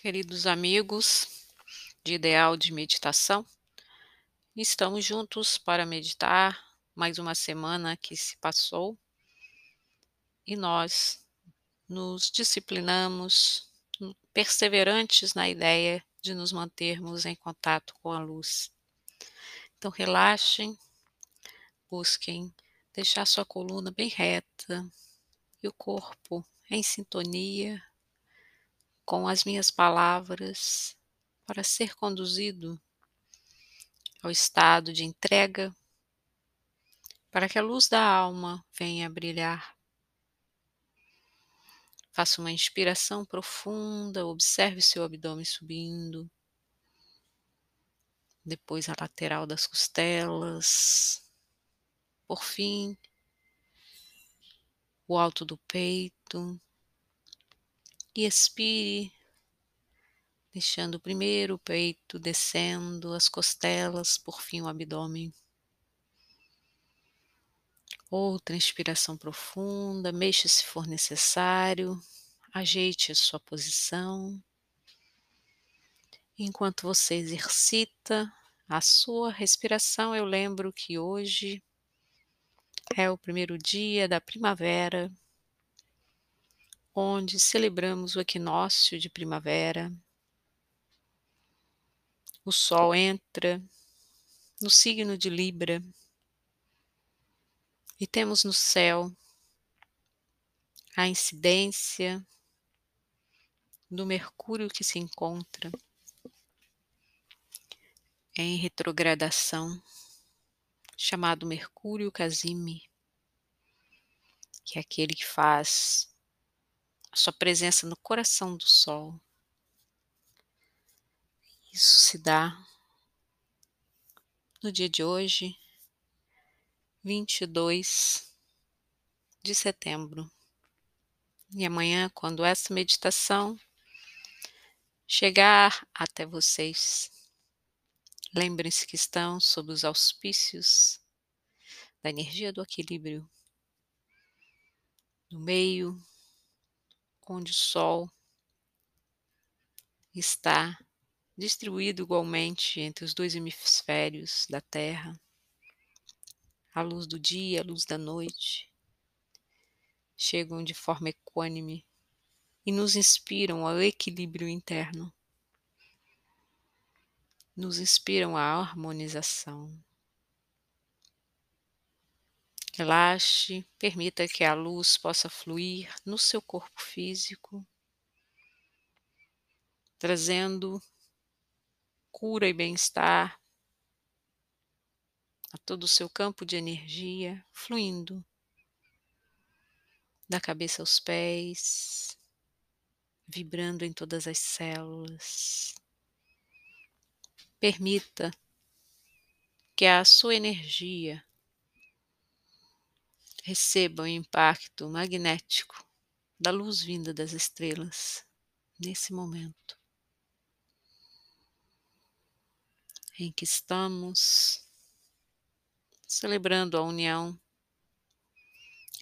Queridos amigos de Ideal de Meditação, estamos juntos para meditar mais uma semana que se passou e nós nos disciplinamos, perseverantes na ideia de nos mantermos em contato com a luz. Então, relaxem, busquem deixar sua coluna bem reta e o corpo em sintonia com as minhas palavras para ser conduzido ao estado de entrega, para que a luz da alma venha brilhar. Faça uma inspiração profunda, observe seu abdômen subindo, depois a lateral das costelas, por fim, o alto do peito e expire, deixando primeiro o peito descendo, as costelas, por fim o abdômen. Outra inspiração profunda, mexa se for necessário, ajeite a sua posição. Enquanto você exercita a sua respiração, eu lembro que hoje é o primeiro dia da primavera onde celebramos o equinócio de primavera. O Sol entra no signo de Libra e temos no céu a incidência do Mercúrio que se encontra em retrogradação, chamado Mercúrio Casime, que é aquele que faz a sua presença no coração do Sol. Isso se dá no dia de hoje, 22 de setembro. E amanhã, quando essa meditação chegar até vocês, lembrem-se que estão sob os auspícios da energia do equilíbrio, no meio onde o Sol está distribuído igualmente entre os dois hemisférios da Terra, a luz do dia, a luz da noite, chegam de forma equânime e nos inspiram ao equilíbrio interno, nos inspiram à harmonização. Relaxe, permita que a luz possa fluir no seu corpo físico, trazendo cura e bem-estar a todo o seu campo de energia, fluindo da cabeça aos pés, vibrando em todas as células. Permita que a sua energia receba o impacto magnético da luz vinda das estrelas nesse momento em que estamos celebrando a união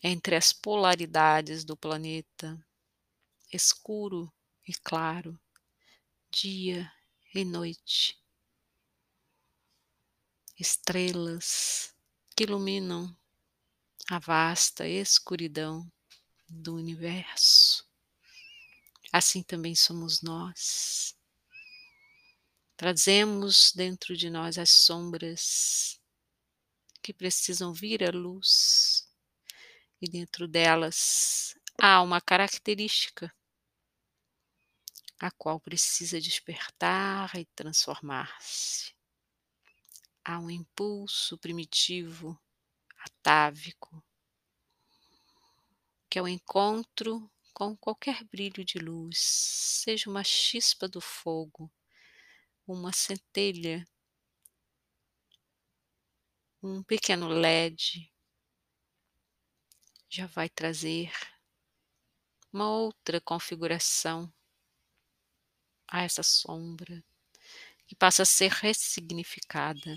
entre as polaridades do planeta, escuro e claro, dia e noite, estrelas que iluminam a vasta escuridão do universo. Assim também somos nós. Trazemos dentro de nós as sombras que precisam vir à luz, e dentro delas há uma característica a qual precisa despertar e transformar-se. Há um impulso primitivo atávico, que é o encontro com qualquer brilho de luz, seja uma chispa do fogo, uma centelha, um pequeno LED, já vai trazer uma outra configuração a essa sombra que passa a ser ressignificada.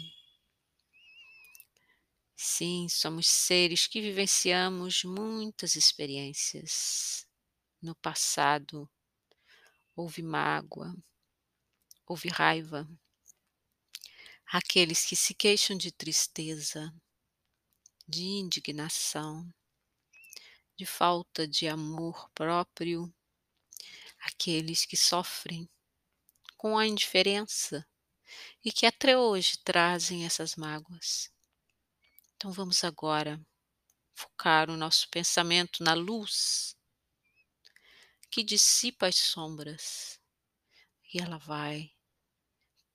Sim, somos seres que vivenciamos muitas experiências no passado houve mágoa, houve raiva, aqueles que se queixam de tristeza, de indignação, de falta de amor próprio, aqueles que sofrem com a indiferença e que até hoje trazem essas mágoas. Então vamos agora focar o nosso pensamento na luz que dissipa as sombras e ela vai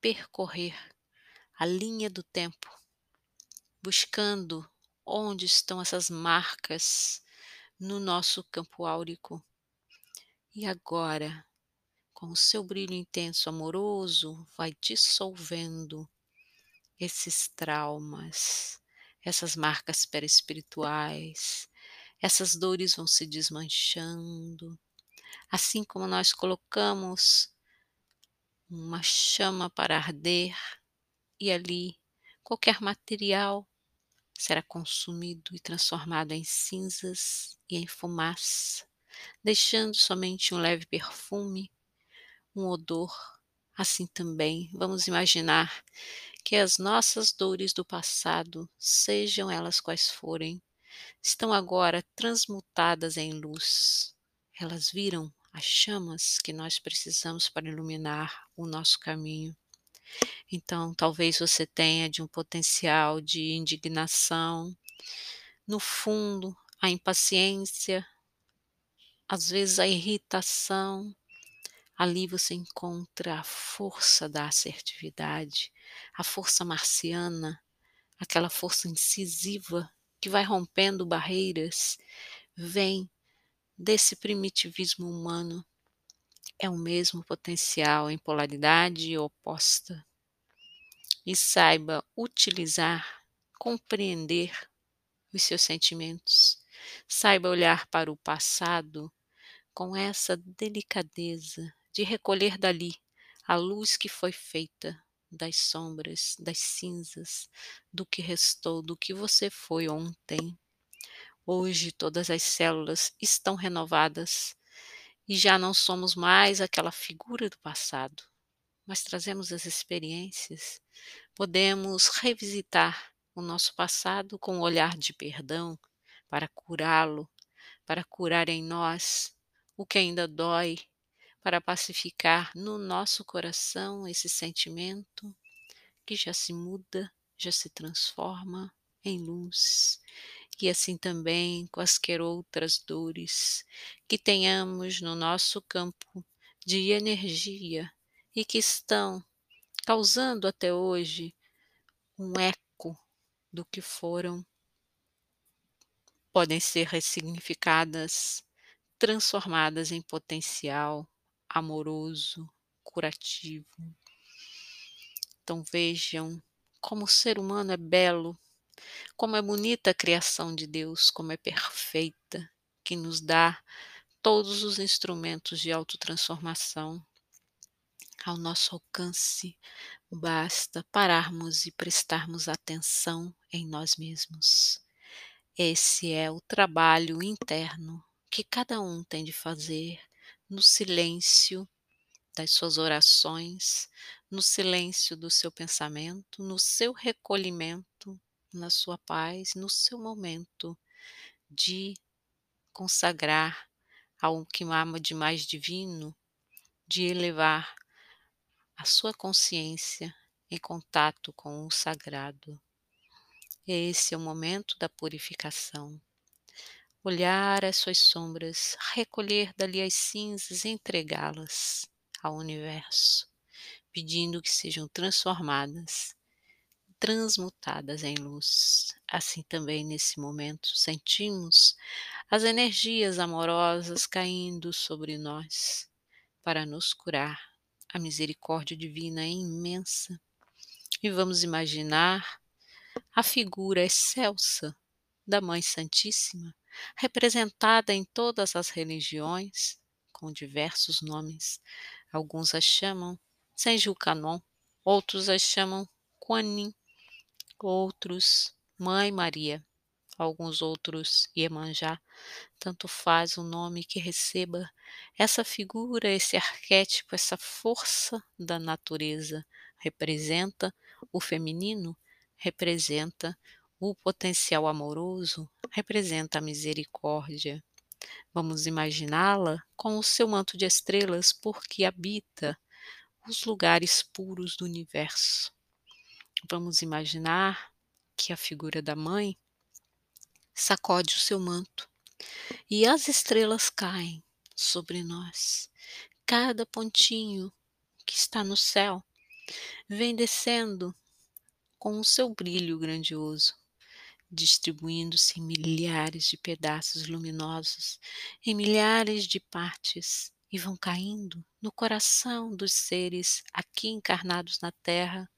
percorrer a linha do tempo, buscando onde estão essas marcas no nosso campo áurico. E agora, com o seu brilho intenso amoroso, vai dissolvendo esses traumas, essas marcas perespirituais, essas dores vão se desmanchando, assim como nós colocamos uma chama para arder e ali qualquer material será consumido e transformado em cinzas e em fumaça, deixando somente um leve perfume, um odor. Assim também vamos imaginar que as nossas dores do passado, sejam elas quais forem, estão agora transmutadas em luz. Elas viram as chamas que nós precisamos para iluminar o nosso caminho. Então, talvez você tenha de um potencial de indignação, no fundo, a impaciência, às vezes a irritação. Ali você encontra a força da assertividade, a força marciana, aquela força incisiva que vai rompendo barreiras, vem desse primitivismo humano. É o mesmo potencial em polaridade oposta e saiba utilizar, compreender os seus sentimentos. Saiba olhar para o passado com essa delicadeza de recolher dali a luz que foi feita das sombras, das cinzas, do que restou, do que você foi ontem. Hoje todas as células estão renovadas e já não somos mais aquela figura do passado mas trazemos as experiências, podemos revisitar o nosso passado com um olhar de perdão para curá-lo, para curar em nós o que ainda dói, para pacificar no nosso coração esse sentimento que já se muda, já se transforma em luz. E assim também quaisquer outras dores que tenhamos no nosso campo de energia e que estão causando até hoje um eco do que foram, podem ser ressignificadas, transformadas em potencial amoroso, curativo. Então vejam como o ser humano é belo, como é bonita a criação de Deus, como é perfeita, que nos dá todos os instrumentos de autotransformação ao nosso alcance, basta pararmos e prestarmos atenção em nós mesmos. Esse é o trabalho interno que cada um tem de fazer no silêncio das suas orações, no silêncio do seu pensamento, no seu recolhimento, na sua paz, no seu momento de consagrar ao que ama de mais divino, de elevar a sua consciência em contato com o sagrado. Esse é o momento da purificação. Olhar as suas sombras, recolher dali as cinzas e entregá-las ao universo, pedindo que sejam transformadas, transmutadas em luz. Assim também nesse momento sentimos as energias amorosas caindo sobre nós para nos curar a misericórdia divina é imensa. E vamos imaginar a figura excelsa da Mãe Santíssima, representada em todas as religiões, com diversos nomes. Alguns a chamam Senjucanon, outros a chamam Kuan Yin, outros Mãe Maria. alguns outros Iemanjá, tanto faz o nome que receba, essa figura, esse arquétipo, essa força da natureza representa o feminino, representa o potencial amoroso, representa a misericórdia. Vamos imaginá-la com o seu manto de estrelas, porque habita os lugares puros do universo. Vamos imaginar que a figura da mãe sacode o seu manto e as estrelas caem sobre nós. Cada pontinho que está no céu vem descendo com o seu brilho grandioso, distribuindo-se em milhares de pedaços luminosos, em milhares de partes, e vão caindo no coração dos seres aqui encarnados na Terra,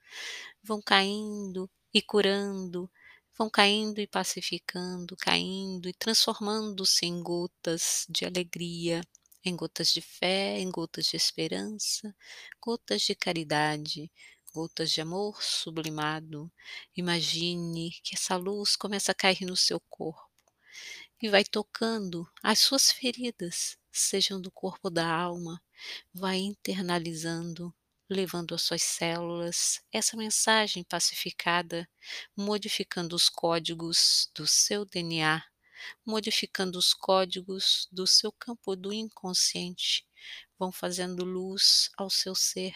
vão caindo e curando, vão caindo e pacificando, caindo e transformando-se em gotas de alegria, em gotas de fé, em gotas de esperança, gotas de caridade, gotas de amor sublimado. Imagine que essa luz começa a cair no seu corpo e vai tocando as suas feridas, sejam do corpo ou da alma, vai internalizando, levando às suas células essa mensagem pacificada, modificando os códigos do seu DNA, modificando os códigos do seu campo do inconsciente, vão fazendo luz ao seu ser.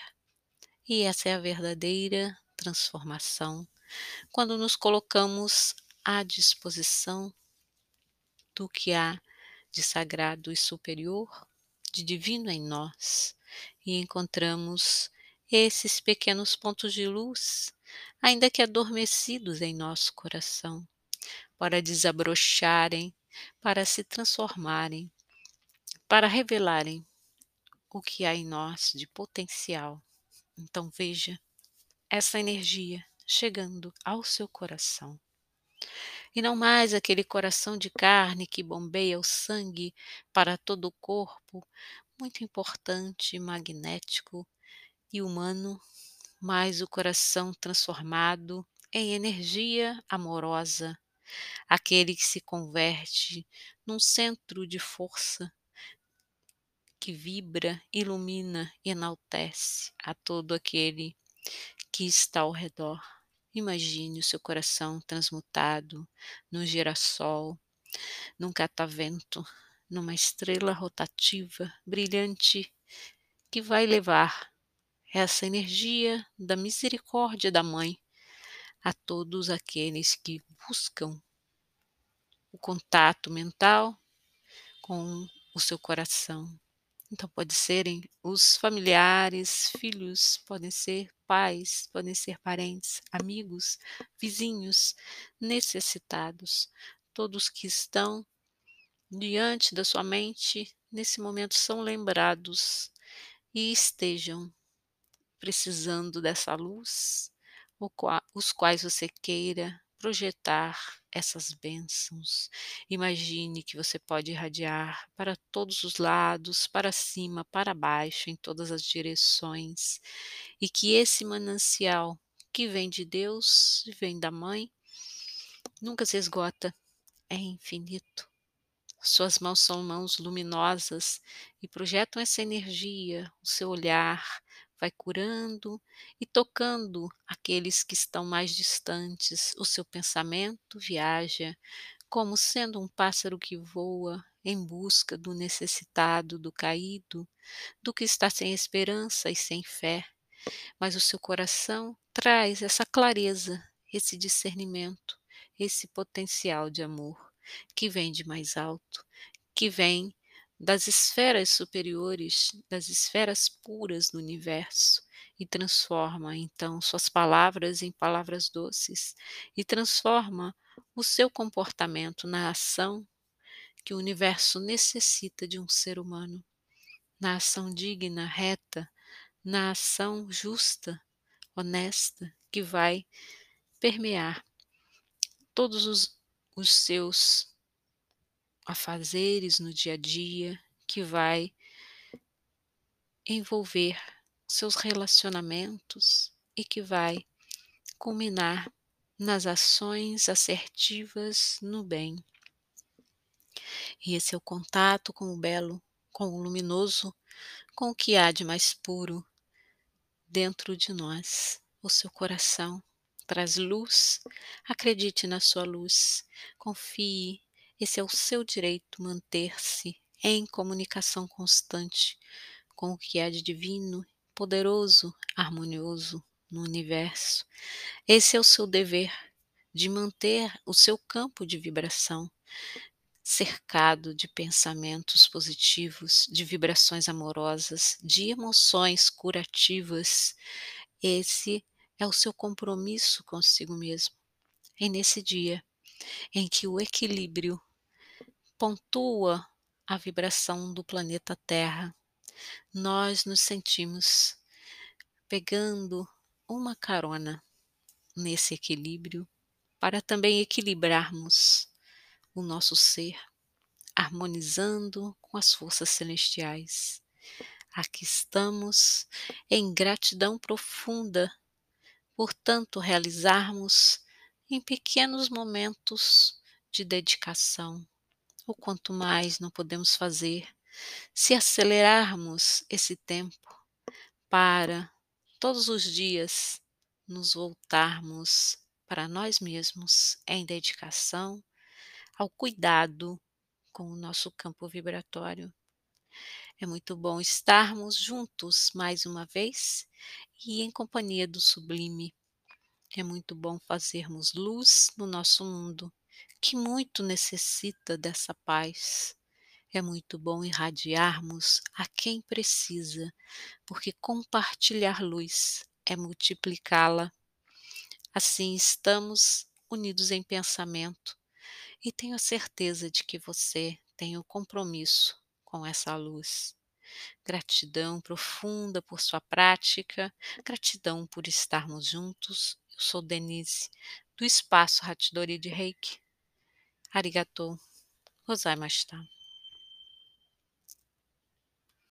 E essa é a verdadeira transformação, quando nos colocamos à disposição do que há de sagrado e superior, de divino em nós, e encontramos esses pequenos pontos de luz, ainda que adormecidos em nosso coração, para desabrocharem, para se transformarem, para revelarem o que há em nós de potencial. Então veja essa energia chegando ao seu coração. E não mais aquele coração de carne que bombeia o sangue para todo o corpo, muito importante, magnético e humano, mas o coração transformado em energia amorosa, aquele que se converte num centro de força que vibra, ilumina, enaltece a todo aquele que está ao redor. Imagine o seu coração transmutado num girassol, num catavento, numa estrela rotativa brilhante que vai levar essa energia da misericórdia da Mãe a todos aqueles que buscam o contato mental com o seu coração. Então, pode serem os familiares, filhos, podem ser pais, podem ser parentes, amigos, vizinhos, necessitados, todos que estão diante da sua mente nesse momento são lembrados e estejam precisando dessa luz, os quais você queira projetar essas bênçãos. Imagine que você pode irradiar para todos os lados, para cima, para baixo, em todas as direções, e que esse manancial que vem de Deus, vem da Mãe, nunca se esgota, é infinito. Suas mãos são mãos luminosas e projetam essa energia, o seu olhar, vai curando e tocando aqueles que estão mais distantes. O seu pensamento viaja como sendo um pássaro que voa em busca do necessitado, do caído, do que está sem esperança e sem fé. Mas o seu coração traz essa clareza, esse discernimento, esse potencial de amor que vem de mais alto, que vem das esferas superiores, das esferas puras do universo, e transforma então suas palavras em palavras doces, e transforma o seu comportamento na ação que o universo necessita de um ser humano, na ação digna, reta, na ação justa, honesta, que vai permear todos os, os seus afazeres no dia a dia que vai envolver seus relacionamentos e que vai culminar nas ações assertivas no bem. E esse é o contato com o belo, com o luminoso, com o que há de mais puro dentro de nós. O seu coração traz luz, acredite na sua luz, confie, esse é o seu direito manter-se em comunicação constante com o que é de divino, poderoso, harmonioso no universo. Esse é o seu dever de manter o seu campo de vibração cercado de pensamentos positivos, de vibrações amorosas, de emoções curativas. Esse é o seu compromisso consigo mesmo. É nesse dia em que o equilíbrio pontua a vibração do planeta Terra, nós nos sentimos pegando uma carona nesse equilíbrio para também equilibrarmos o nosso ser, harmonizando com as forças celestiais. Aqui estamos em gratidão profunda por tanto realizarmos em pequenos momentos de dedicação. O quanto mais não podemos fazer se acelerarmos esse tempo para todos os dias nos voltarmos para nós mesmos em dedicação ao cuidado com o nosso campo vibratório. É muito bom estarmos juntos mais uma vez e em companhia do sublime. É muito bom fazermos luz no nosso mundo, que muito necessita dessa paz. É muito bom irradiarmos a quem precisa, porque compartilhar luz é multiplicá-la. Assim estamos unidos em pensamento e tenho a certeza de que você tem o um compromisso com essa luz. Gratidão profunda por sua prática, gratidão por estarmos juntos. Eu sou Denise, do Espaço Ratidori de Reiki. Arigatou. Gozai